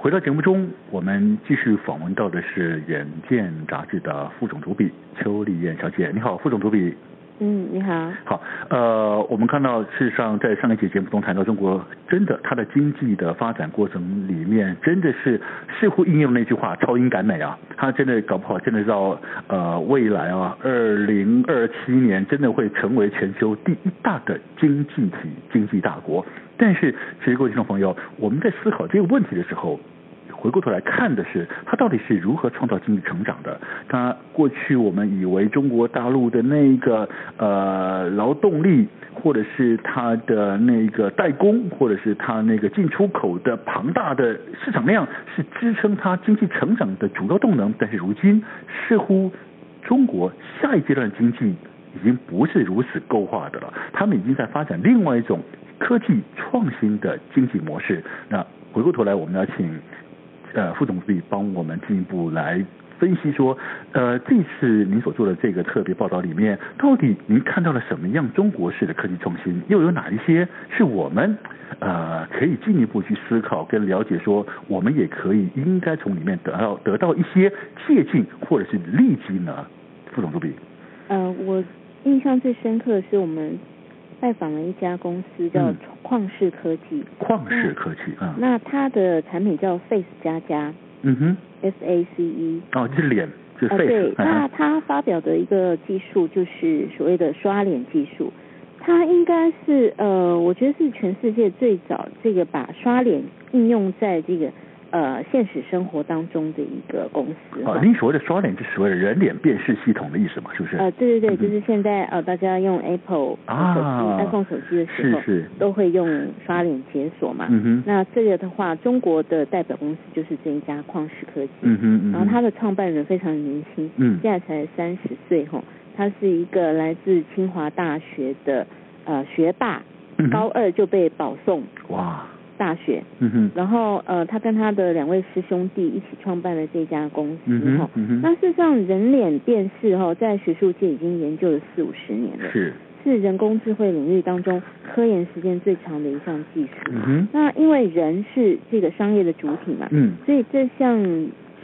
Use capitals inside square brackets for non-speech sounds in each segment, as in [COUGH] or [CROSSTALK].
回到节目中，我们继续访问到的是《远见》杂志的副总主笔邱丽燕小姐。你好，副总主笔。嗯，你好。好，呃，我们看到，事实上，在上一期节目中谈到中国，真的它的经济的发展过程里面，真的是似乎应用那句话“超英赶美”啊，它真的搞不好，真的到呃未来啊，二零二七年，真的会成为全球第一大的经济体、经济大国。但是，其实各位听众朋友，我们在思考这个问题的时候，回过头来看的是，它到底是如何创造经济成长的？它过去我们以为中国大陆的那个呃劳动力，或者是它的那个代工，或者是它那个进出口的庞大的市场量，是支撑它经济成长的主要动能。但是如今，似乎中国下一阶段经济已经不是如此构化的了，他们已经在发展另外一种。科技创新的经济模式。那回过头来，我们要请呃副总助理帮我们进一步来分析说，呃，这次您所做的这个特别报道里面，到底您看到了什么样中国式的科技创新？又有哪一些是我们呃可以进一步去思考跟了解？说我们也可以应该从里面得到得到一些借鉴或者是利基呢？副总助理。呃，我印象最深刻的是我们。拜访了一家公司叫旷视科技。旷视科技啊。那它的产品叫 Face 加加。嗯哼。F A C E。哦，这是脸，就是 Face。对，那它发表的一个技术就是所谓的刷脸技术，它应该是呃，我觉得是全世界最早这个把刷脸应用在这个。呃，现实生活当中的一个公司。啊，您所谓的刷脸，就是所谓的人脸辨识系统的意思嘛？是不是？呃，对对对，就是现在呃，大家用 Apple 手机、iPhone 手机的时候，是是都会用刷脸解锁嘛。嗯哼。那这个的话，中国的代表公司就是这一家旷视科技。嗯哼。然后他的创办人非常年轻，嗯，现在才三十岁哈。他是一个来自清华大学的呃学霸，高二就被保送。哇。大学，嗯哼，然后呃，他跟他的两位师兄弟一起创办了这家公司哈。那事实上，人脸辨识哈，在学术界已经研究了四五十年了，是是人工智慧领域当中科研时间最长的一项技术。嗯哼，那因为人是这个商业的主体嘛，嗯，所以这项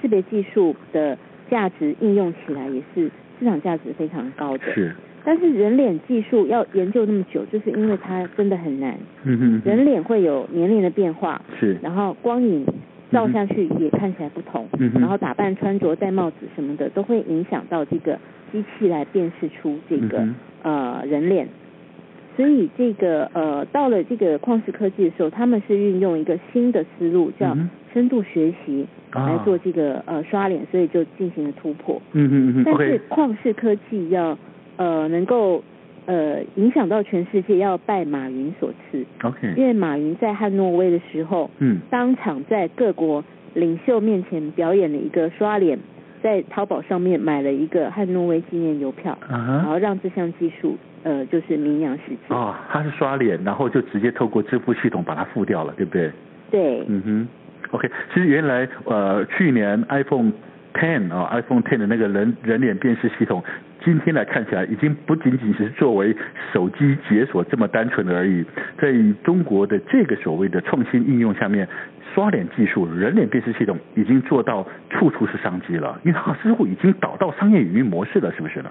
识别技术的价值应用起来也是市场价值非常高的。是。但是人脸技术要研究那么久，就是因为它真的很难。嗯哼，人脸会有年龄的变化，是，然后光影照下去也看起来不同，嗯哼，然后打扮穿着戴帽子什么的都会影响到这个机器来辨识出这个、嗯、呃人脸。所以这个呃到了这个旷视科技的时候，他们是运用一个新的思路叫深度学习来做这个、啊、呃刷脸，所以就进行了突破。嗯嗯嗯哼，但是旷视科技要呃，能够呃影响到全世界，要拜马云所赐。OK，因为马云在汉诺威的时候，嗯，当场在各国领袖面前表演了一个刷脸，在淘宝上面买了一个汉诺威纪念邮票，uh huh. 然后让这项技术呃就是名扬世界。哦，他是刷脸，然后就直接透过支付系统把它付掉了，对不对？对。嗯哼，OK，其实原来呃去年 iPhone Ten 啊、哦、iPhone Ten 的那个人人脸辨识系统。今天来看起来，已经不仅仅是作为手机解锁这么单纯的而已。在中国的这个所谓的创新应用下面，刷脸技术、人脸辨识系统已经做到处处是商机了，因为它似乎已经导到商业语音模式了，是不是呢？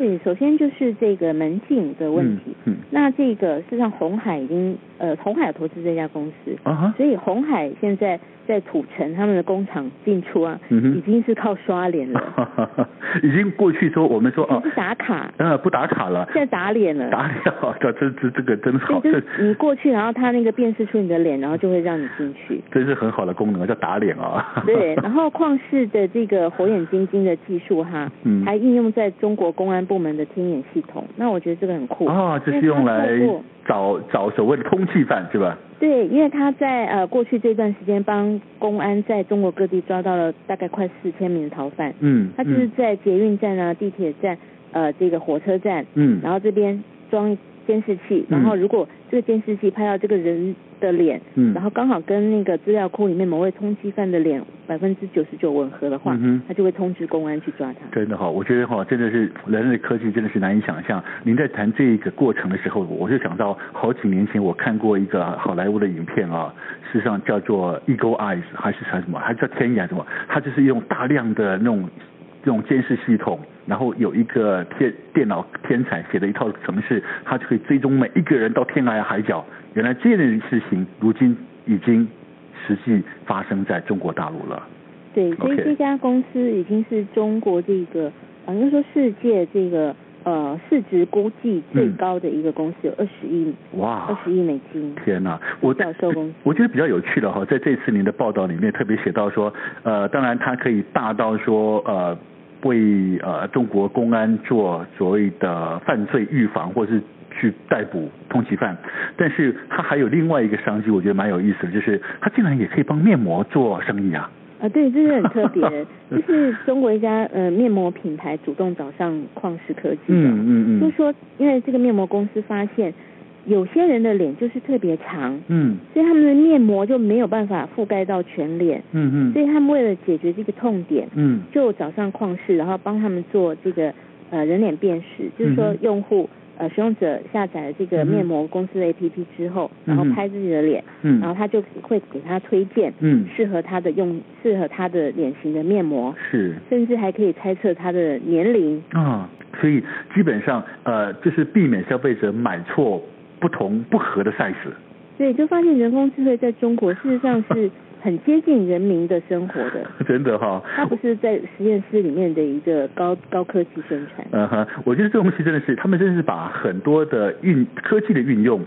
对，首先就是这个门禁的问题。嗯。嗯那这个事实上，红海已经呃，红海有投资这家公司。啊哈。所以红海现在在土城他们的工厂进出啊，嗯已经是靠刷脸了。已经过去说我们说哦。不打卡。呃，不打卡了。现在打脸了。打脸，这这这这个真好。就是你过去，然后他那个辨识出你的脸，然后就会让你进去。真是很好的功能，叫打脸啊。对，然后旷视的这个火眼金睛的技术哈，嗯，还应用在中国公安部门的天眼系统。那我觉得这个很酷。啊，这是用来找找所谓的通缉犯是吧？对，因为他在呃过去这段时间帮公安在中国各地抓到了大概快四千名的逃犯。嗯。他就是在捷运站啊、地铁站、呃这个火车站，嗯，然后这边装监视器，然后如果这个监视器拍到这个人的脸，嗯，然后刚好跟那个资料库里面某位通缉犯的脸百分之九十九吻合的话，嗯，他就会通知公安去抓他。真的哈，我觉得哈，真的是人类科技真的是难以想象。您在谈这个过程的时候，我就想到好几年前我看过一个好莱坞的影片啊，事实上叫做 Eagle Eyes 还是什么，还是叫天眼什么，它就是用大量的那种。这种监视系统，然后有一个天电脑天才写的一套程式，它就可以追踪每一个人到天涯海角。原来这样的事情，如今已经实际发生在中国大陆了。对，所以这家公司已经是中国这个，好像说世界这个呃市值估计最高的一个公司，有二十亿哇，二十亿美金。天哪，我销售公司，我觉得比较有趣的哈，在这次您的报道里面特别写到说，呃，当然它可以大到说呃。为呃中国公安做所谓的犯罪预防，或是去逮捕通缉犯，但是他还有另外一个商机，我觉得蛮有意思的，就是他竟然也可以帮面膜做生意啊！啊，对，这是很特别，[LAUGHS] 就是中国一家呃面膜品牌主动找上旷视科技的，嗯嗯嗯，就是说因为这个面膜公司发现。有些人的脸就是特别长，嗯，所以他们的面膜就没有办法覆盖到全脸，嗯嗯，所以他们为了解决这个痛点，嗯，就找上旷视，然后帮他们做这个呃人脸辨识，就是说用户呃使用者下载了这个面膜公司的 APP 之后，然后拍自己的脸，嗯，然后他就会给他推荐，嗯，适合他的用适合他的脸型的面膜，是，甚至还可以猜测他的年龄。啊，所以基本上呃就是避免消费者买错。不同不合的 size，对，就发现人工智慧在中国事实上是很接近人民的生活的，[LAUGHS] 真的哈、哦，它不是在实验室里面的一个高高科技生产。嗯哼，我觉得这东西真的是，他们真的是把很多的运科技的运用，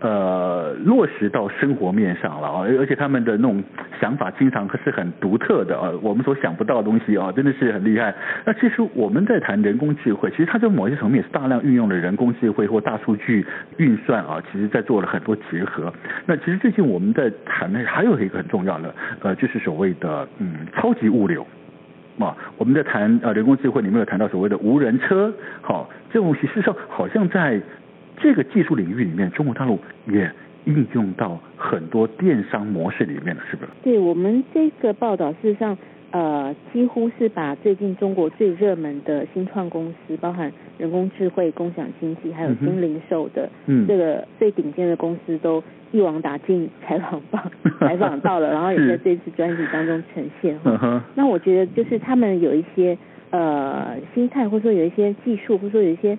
呃，落实到生活面上了啊，而且他们的那种想法经常是很独特的啊，我们所想不到的东西啊，真的是很厉害。那其实我们在谈人工智慧，其实它在某些层面也是大量运用了人工智慧或大数据运算啊，其实在做了很多结合。那其实最近我们在谈的还有一个很重要了，呃，就是所谓的嗯超级物流啊，我们在谈呃人工智慧里面有谈到所谓的无人车，好，这种其实上好像在。这个技术领域里面，中国大陆也应用到很多电商模式里面了，是不是？对，我们这个报道，事实上，呃，几乎是把最近中国最热门的新创公司，包含人工智慧、共享经济，还有新零售的，嗯，这个最顶尖的公司都一网打尽采访到，[LAUGHS] 采访到了，然后也在这次专辑当中呈现。嗯、那我觉得，就是他们有一些呃心态，或者说有一些技术，或者说有一些。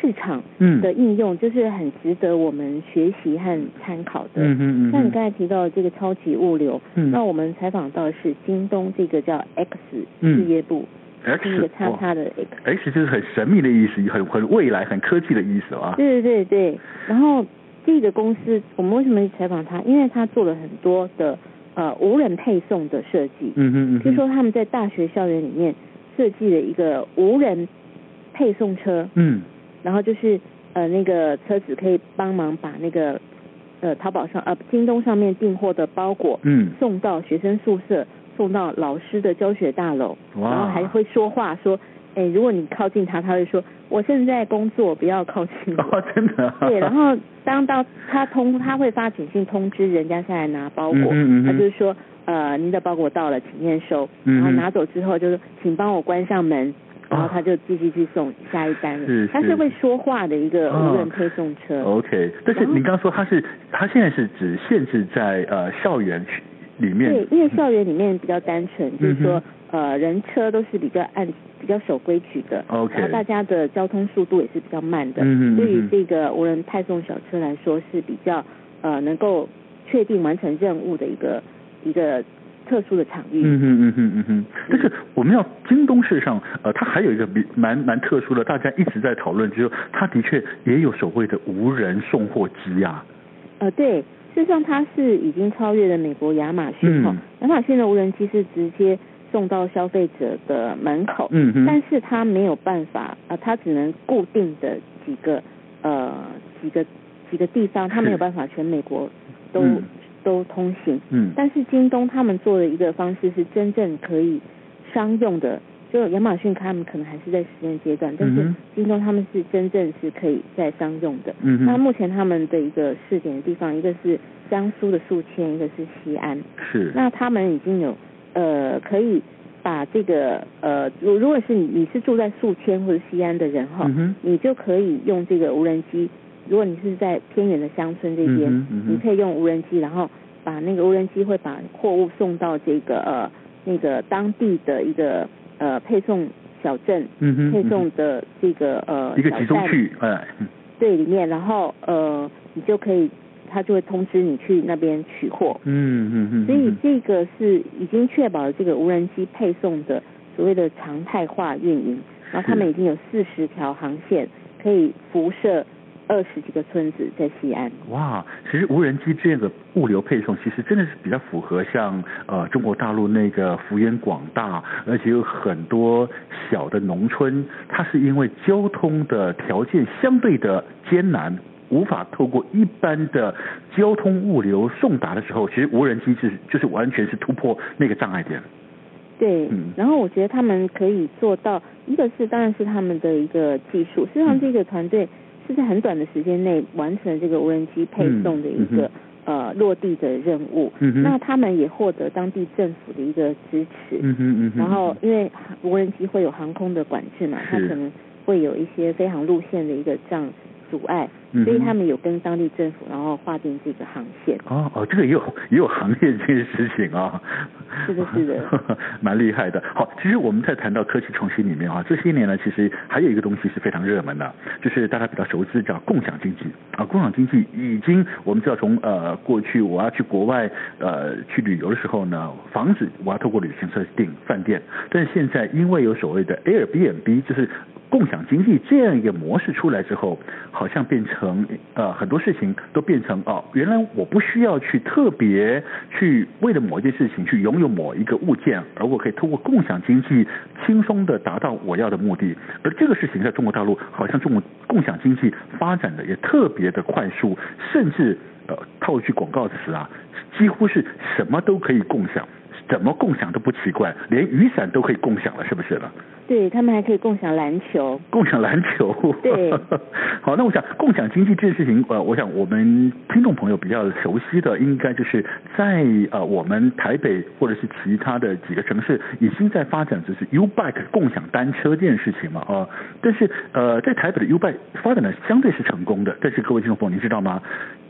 市场的应用就是很值得我们学习和参考的。嗯嗯嗯。像你刚才提到的这个超级物流，嗯，那我们采访到的是京东这个叫 X 事业部，X 是一个叉叉的 X。X 就是很神秘的意思，很很未来、很科技的意思啊。对对对对。然后这个公司，我们为什么采访他？因为他做了很多的呃无人配送的设计。嗯嗯嗯。就说他们在大学校园里面设计了一个无人配送车。嗯。然后就是呃那个车子可以帮忙把那个呃淘宝上呃京东上面订货的包裹嗯送到学生宿舍，送到老师的教学大楼，哇然后还会说话说，哎如果你靠近他，他会说我现在工作不要靠近我。[LAUGHS] 哦真的。对，然后当到他通他会发简讯通知人家下来拿包裹，嗯嗯嗯他就是说呃您的包裹到了，请验收，然后拿走之后就是请帮我关上门。然后他就继续去送下一单，是他是会说话的一个无人配送车。哦、OK，但是你刚刚说他是，他现在是只限制在呃校园里面。对，因为校园里面比较单纯，嗯、就是说呃人车都是比较按比较守规矩的，OK，然后大家的交通速度也是比较慢的，嗯嗯，对于这个无人派送小车来说是比较呃能够确定完成任务的一个一个。特殊的场域，嗯哼嗯哼嗯哼，但是我们要京东事实上，呃，它还有一个比蛮蛮特殊的，大家一直在讨论，就是它的确也有所谓的无人送货机啊。呃，对，事实上它是已经超越了美国亚马逊哈，嗯、亚马逊的无人机是直接送到消费者的门口，嗯哼，但是它没有办法，啊、呃，它只能固定的几个呃几个几个地方，它没有办法全美国都。嗯都通行，嗯，但是京东他们做的一个方式是真正可以商用的，就亚马逊他们可能还是在实验阶段，但是京东他们是真正是可以在商用的。嗯，那目前他们的一个试点的地方，一个是江苏的宿迁，一个是西安。是。那他们已经有呃可以把这个呃，如如果是你你是住在宿迁或者西安的人哈，嗯，你就可以用这个无人机。如果你是在偏远的乡村这边，嗯嗯、你可以用无人机，然后把那个无人机会把货物送到这个呃那个当地的一个呃配送小镇，嗯、配送的这个呃一个集中区，哎，对里面，然后呃你就可以，他就会通知你去那边取货，嗯嗯嗯，所以这个是已经确保了这个无人机配送的所谓的常态化运营，然后他们已经有四十条航线可以辐射。二十几个村子在西安。哇，其实无人机这个物流配送，其实真的是比较符合像呃中国大陆那个幅员广大，而且有很多小的农村，它是因为交通的条件相对的艰难，无法透过一般的交通物流送达的时候，其实无人机是就是完全是突破那个障碍点。对，嗯，然后我觉得他们可以做到，一个是当然是他们的一个技术，实际上这个团队。是在很短的时间内完成这个无人机配送的一个、嗯嗯、呃落地的任务，嗯、那他们也获得当地政府的一个支持，嗯嗯、然后因为无人机会有航空的管制嘛，它可能会有一些飞航路线的一个这样阻碍。所以他们有跟当地政府，然后划定这个航线。哦哦，这个也有也有行业这件事情啊。是的，是的，[LAUGHS] 蛮厉害的。好，其实我们在谈到科技创新里面啊，这些年呢，其实还有一个东西是非常热门的，就是大家比较熟知叫共享经济啊。共享经济已经我们知道从呃过去我要去国外呃去旅游的时候呢，房子我要透过旅行社订饭店，但是现在因为有所谓的 Airbnb，就是共享经济这样一个模式出来之后，好像变成成呃很多事情都变成哦，原来我不需要去特别去为了某一件事情去拥有某一个物件，而我可以通过共享经济轻松的达到我要的目的。而这个事情在中国大陆，好像中国共享经济发展的也特别的快速，甚至呃套一句广告词啊，几乎是什么都可以共享。怎么共享都不奇怪，连雨伞都可以共享了，是不是了？对，他们还可以共享篮球，共享篮球。对，[LAUGHS] 好，那我想共享经济这件事情，呃，我想我们听众朋友比较熟悉的，应该就是在呃我们台北或者是其他的几个城市，已经在发展就是 U Bike 共享单车这件事情嘛，啊、呃，但是呃在台北的 U Bike 发展的相对是成功的，但是各位听众朋友，你知道吗？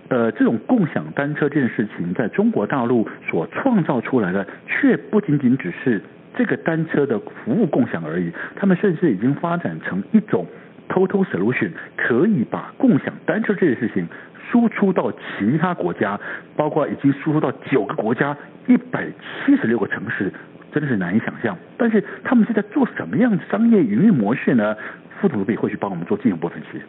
呃，这种共享单车这件事情，在中国大陆所创造出来的，却不仅仅只是这个单车的服务共享而已。他们甚至已经发展成一种 total solution，可以把共享单车这件事情输出到其他国家，包括已经输出到九个国家、一百七十六个城市，真的是难以想象。但是他们是在做什么样的商业营运模式呢？副主编会去帮我们做进一步分析。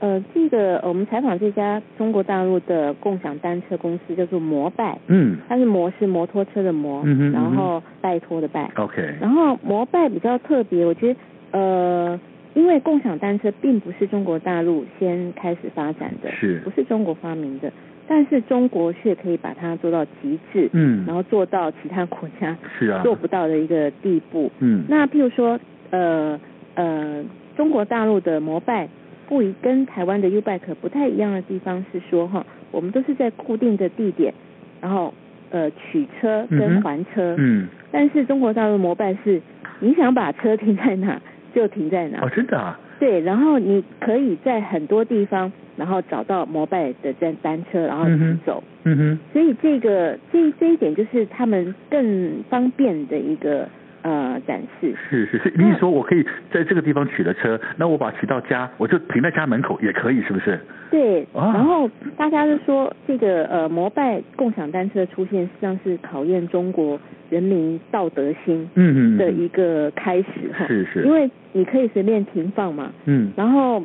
呃，这个我们采访这家中国大陆的共享单车公司叫做摩拜，嗯，它是摩是摩托车的摩，嗯哼，然后拜托的拜，OK，然后摩拜比较特别，我觉得呃，因为共享单车并不是中国大陆先开始发展的，是，不是中国发明的，但是中国却可以把它做到极致，嗯，然后做到其他国家是啊 [LAUGHS] 做不到的一个地步，嗯，那譬如说呃呃，中国大陆的摩拜。不一跟台湾的 U-Bike 不太一样的地方是说哈，我们都是在固定的地点，然后呃取车跟还车，嗯，嗯，但是中国大陆摩拜是，你想把车停在哪就停在哪，哦，真的啊，对，然后你可以在很多地方，然后找到摩拜的单单车，然后骑走，嗯哼，所以这个这这一点就是他们更方便的一个呃展示。是是是，你说我可以在这个地方取了车，那我把它骑到家，我就停在家门口也可以，是不是？对，然后大家就说这个呃摩拜共享单车的出现，实际上是考验中国人民道德心嗯的一个开始哈。是是，因为你可以随便停放嘛。嗯。然后。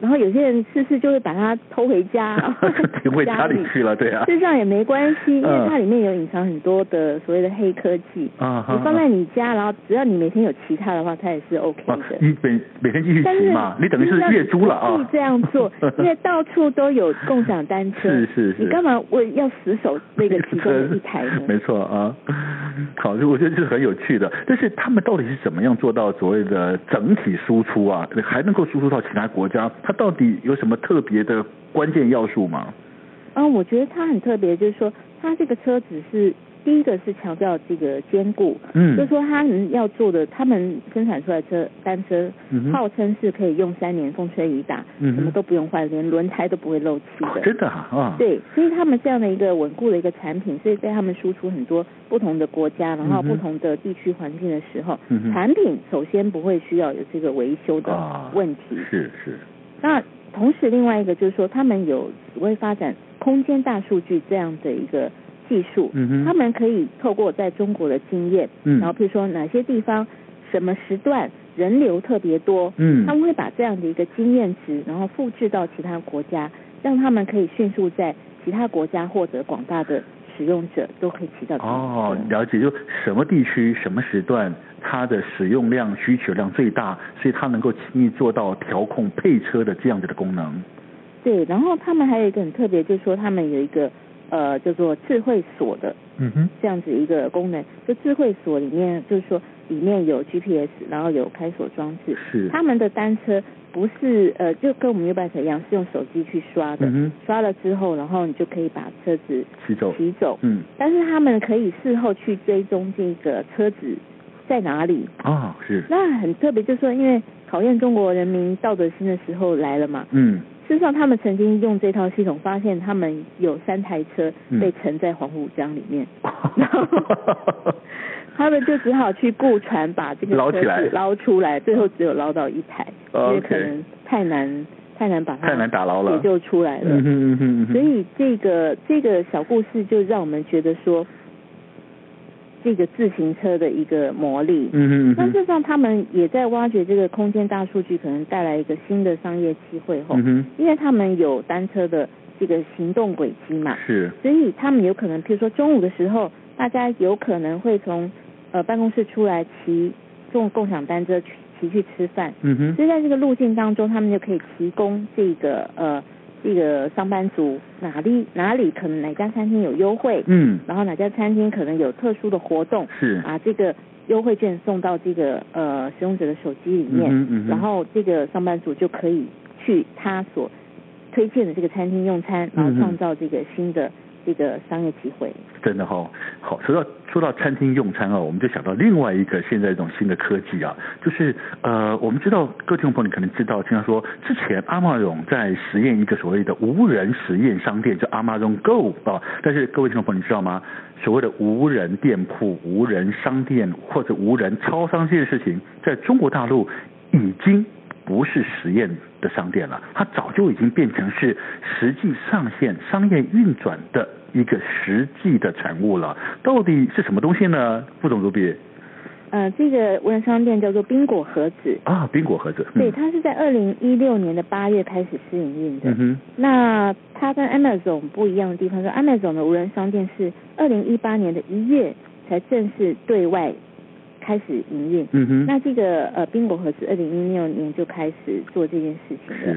然后有些人试试就会把它偷回家，[LAUGHS] 偷回家里去了，对啊。事实上也没关系，因为它里面有隐藏很多的所谓的黑科技。啊。你放在你家，然后只要你每天有骑它的话，它也是 OK 的。你每每天继续骑嘛，你等于是月租了啊。可以这样做，[LAUGHS] 因为到处都有共享单车。是是是。你干嘛我要死守那个其中的 [LAUGHS] 一台呢？没错啊。好，我觉得这是很有趣的。但是他们到底是怎么样做到所谓的整体输出啊？还能够输出到其他国家？它到底有什么特别的关键要素吗？嗯，我觉得它很特别，就是说它这个车子是第一个是强调这个坚固，嗯，就是说他们要做的，他们生产出来的车单车，嗯，号称是可以用三年风吹雨打，嗯，什么都不用换，连轮胎都不会漏气的。真的啊？对，所以他们这样的一个稳固的一个产品，所以在他们输出很多不同的国家，然后不同的地区环境的时候，嗯，产品首先不会需要有这个维修的问题。啊，是是。那同时，另外一个就是说，他们有所谓发展空间大数据这样的一个技术，嗯，他们可以透过在中国的经验，嗯，然后譬如说哪些地方什么时段人流特别多，嗯，他们会把这样的一个经验值，然后复制到其他国家，让他们可以迅速在其他国家获得广大的使用者都可以起到哦，了解，就什么地区什么时段它的使用量需求量最大，所以它能够轻易做到调控配车的这样子的功能。对，然后他们还有一个很特别，就是说他们有一个呃叫做智慧锁的，嗯哼，这样子一个功能。就智慧锁里面就是说里面有 GPS，然后有开锁装置。是。他们的单车。不是呃，就跟我们 YouBike 一样，是用手机去刷的，嗯，刷了之后，然后你就可以把车子骑走，骑走。嗯，但是他们可以事后去追踪这个车子在哪里。哦，是。那很特别，就是说，因为考验中国人民道德心的时候来了嘛。嗯。事实上，他们曾经用这套系统，发现他们有三台车被沉在黄浦江里面。嗯 [LAUGHS] [LAUGHS] 他们就只好去雇船把这个车子捞出来，最后只有捞到一台，因为可能太难太难把它太难打捞了，也就出来了。嗯嗯嗯。所以这个这个小故事就让我们觉得说，这个自行车的一个魔力。嗯嗯。那事实上，他们也在挖掘这个空间大数据，可能带来一个新的商业机会后。嗯，因为他们有单车的这个行动轨迹嘛。是。所以他们有可能，譬如说中午的时候，大家有可能会从。呃，办公室出来骑共共享单车去骑去吃饭，嗯哼，所以在这个路径当中，他们就可以提供这个呃这个上班族哪里哪里可能哪家餐厅有优惠，嗯，然后哪家餐厅可能有特殊的活动，是。啊，这个优惠券送到这个呃使用者的手机里面，嗯嗯，然后这个上班族就可以去他所推荐的这个餐厅用餐，然后创造这个新的。这个商业机会真的哈、好，说到说到餐厅用餐啊，我们就想到另外一个现在一种新的科技啊，就是呃，我们知道各位听众朋友你可能知道，经常说之前 Amazon 在实验一个所谓的无人实验商店，叫 Amazon Go 啊，但是各位听众朋友你知道吗？所谓的无人店铺、无人商店或者无人超商这件事情，在中国大陆已经不是实验的商店了，它早就已经变成是实际上线商业运转的一个实际的产物了。到底是什么东西呢？副总主笔。呃，这个无人商店叫做冰果盒子。啊，冰果盒子。对，它是在二零一六年的八月开始试营运的。嗯哼。那它跟 Amazon 不一样的地方是，Amazon 的无人商店是二零一八年的一月才正式对外。开始营运，嗯哼，那这个呃冰果盒子二零一六年就开始做这件事情了。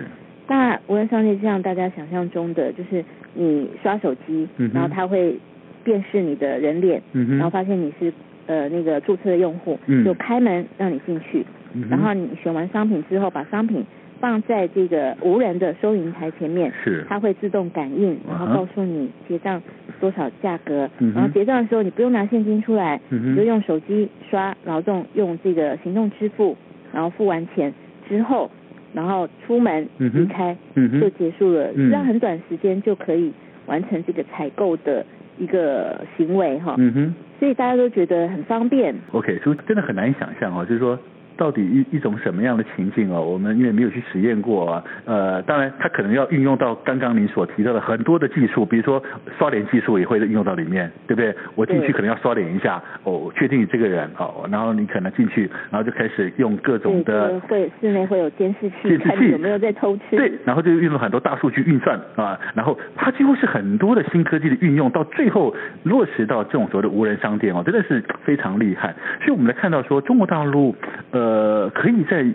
那无人商店就像大家想象中的，就是你刷手机，嗯，然后它会辨识你的人脸，嗯，然后发现你是呃那个注册的用户，嗯，就开门让你进去，嗯，然后你选完商品之后，把商品。放在这个无人的收银台前面，是，它会自动感应，然后告诉你结账多少价格，嗯，然后结账的时候你不用拿现金出来，嗯，你就用手机刷，劳动用这个行动支付，然后付完钱之后，然后出门离开，嗯，就结束了，这样很短时间就可以完成这个采购的一个行为哈。嗯哼。所以大家都觉得很方便。OK，所以真的很难想象哦，就是说。到底一一种什么样的情境哦？我们因为没有去实验过啊，呃，当然它可能要运用到刚刚您所提到的很多的技术，比如说刷脸技术也会运用到里面，对不对？我进去可能要刷脸一下，哦，确定你这个人哦，然后你可能进去，然后就开始用各种的会室内会有监视器，监视器看有没有在偷吃，对，然后就运用很多大数据运算啊，然后它几乎是很多的新科技的运用，到最后落实到这种所谓的无人商店哦，真的是非常厉害。所以我们来看到说中国大陆呃。呃，可以在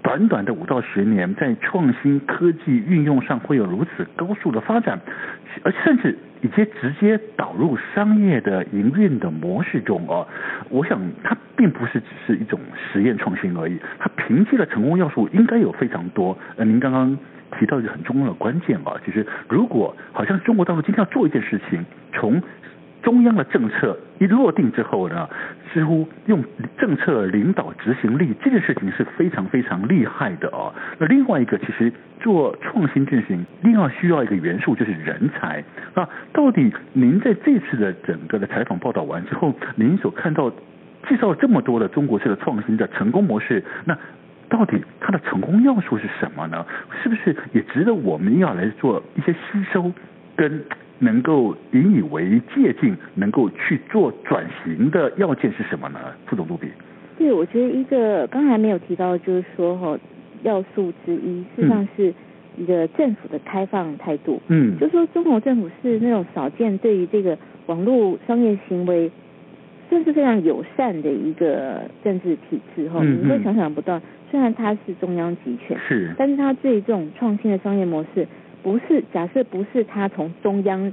短短的五到十年，在创新科技运用上会有如此高速的发展，而甚至已经直接导入商业的营运的模式中哦。我想它并不是只是一种实验创新而已，它凭借的成功要素应该有非常多。呃，您刚刚提到一个很重要的关键啊，就是如果好像中国大陆今天要做一件事情，从中央的政策一落定之后呢，似乎用政策领导执行力这件事情是非常非常厉害的哦。那另外一个，其实做创新进行，另外需要一个元素就是人才。那到底您在这次的整个的采访报道完之后，您所看到介绍这么多的中国式的创新的成功模式，那到底它的成功要素是什么呢？是不是也值得我们要来做一些吸收跟？能够引以为借鉴，能够去做转型的要件是什么呢？副总督比。对，我觉得一个刚才没有提到，就是说哈，要素之一，事实际上是一个政府的开放态度。嗯，就是说中国政府是那种少见对于这个网络商业行为，算是非常友善的一个政治体制哈。嗯，你会想想不到，虽然它是中央集权，是，但是它对这种创新的商业模式。不是，假设不是他从中央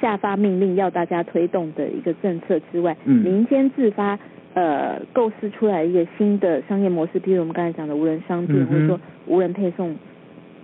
下发命令要大家推动的一个政策之外，嗯，民间自发呃构思出来一个新的商业模式，比如我们刚才讲的无人商店，嗯、或者说无人配送、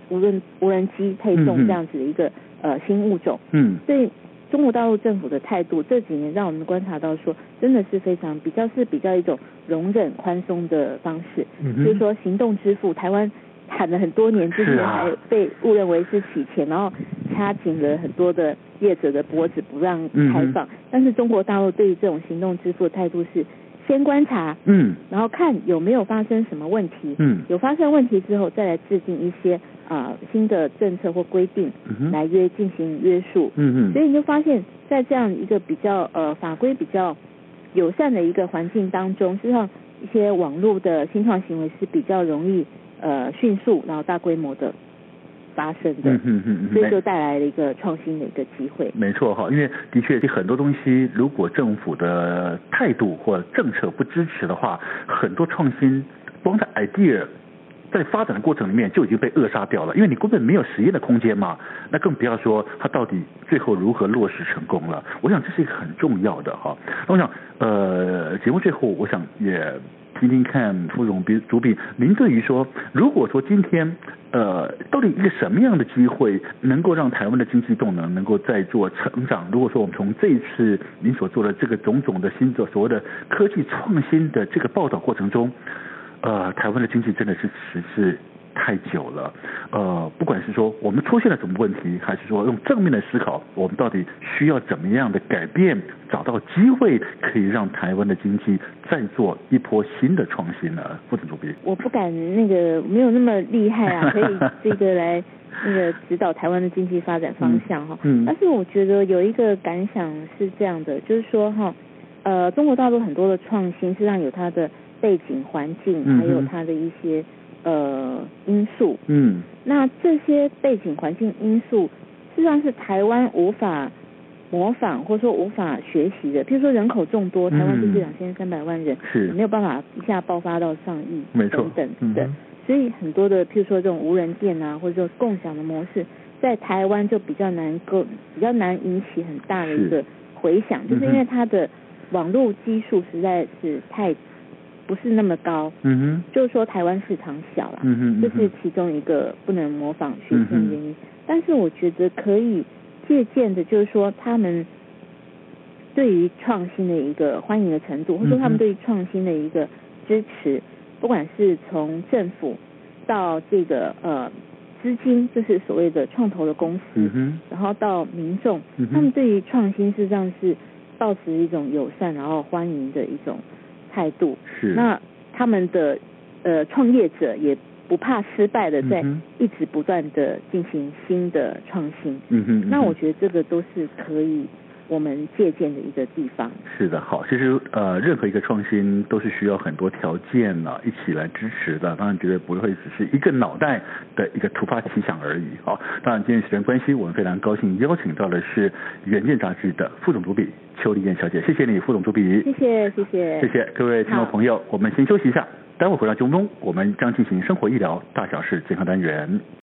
无人无人机配送这样子的一个、嗯、呃新物种，嗯，所以中国大陆政府的态度这几年让我们观察到说，真的是非常比较是比较一种容忍宽松的方式，嗯，就是说行动支付台湾。喊了很多年，之前还被误认为是洗钱，然后掐紧了很多的业者的脖子不让开放。但是中国大陆对于这种行动支付的态度是先观察，嗯，然后看有没有发生什么问题，嗯，有发生问题之后再来制定一些啊新的政策或规定来约进行约束，嗯嗯，所以你就发现，在这样一个比较呃法规比较友善的一个环境当中，实际上一些网络的新创行为是比较容易。呃，迅速然后大规模的发生的，嗯嗯嗯，所以就带来了一个创新的一个机会。没错哈，因为的确很多东西，如果政府的态度或政策不支持的话，很多创新光在 idea 在发展的过程里面就已经被扼杀掉了，因为你根本没有实验的空间嘛。那更不要说它到底最后如何落实成功了。我想这是一个很重要的哈。那我想，呃，节目最后我想也。听听看，副总比主笔，您对于说，如果说今天，呃，到底一个什么样的机会能够让台湾的经济动能能够再做成长？如果说我们从这一次您所做的这个种种的新的所谓的科技创新的这个报道过程中，呃，台湾的经济真的是实是。太久了，呃，不管是说我们出现了什么问题，还是说用正面的思考，我们到底需要怎么样的改变，找到机会，可以让台湾的经济再做一波新的创新呢？副总主编，我不敢那个没有那么厉害啊，[LAUGHS] 可以这个来那个指导台湾的经济发展方向哈。嗯。但是我觉得有一个感想是这样的，就是说哈，呃，中国大陆很多的创新实际上有它的背景环境，还有它的一些。呃，因素，嗯，那这些背景环境因素，实际上是台湾无法模仿或者说无法学习的。譬如说人口众多，台湾就是两千三百万人，是没有办法一下爆发到上亿，没错，等等的。所以很多的譬如说这种无人店啊，或者说共享的模式，在台湾就比较难够，比较难引起很大的一个回响，就是因为它的网络基数实在是太。不是那么高，嗯哼，就是说台湾市场小啦，嗯哼，这是其中一个不能模仿学习的原因。但是我觉得可以借鉴的，就是说他们对于创新的一个欢迎的程度，或者说他们对于创新的一个支持，不管是从政府到这个呃资金，就是所谓的创投的公司，嗯哼，然后到民众，嗯哼。他们对于创新事实上是抱持一种友善然后欢迎的一种态度。是。那他们的呃创业者也不怕失败的，在一直不断的进行新的创新。嗯哼，嗯。那我觉得这个都是可以。我们借鉴的一个地方。是的，好，其实呃，任何一个创新都是需要很多条件呢、啊，一起来支持的。当然，绝对不会只是一个脑袋的一个突发奇想而已。好，当然，今天时间关系，我们非常高兴邀请到的是《远见》杂志的副总主笔邱丽燕小姐，谢谢你，副总主笔。谢谢，谢谢，谢谢各位听众朋友，我们先休息一下，待会回到节目中，我们将进行生活医疗大小事健康单元。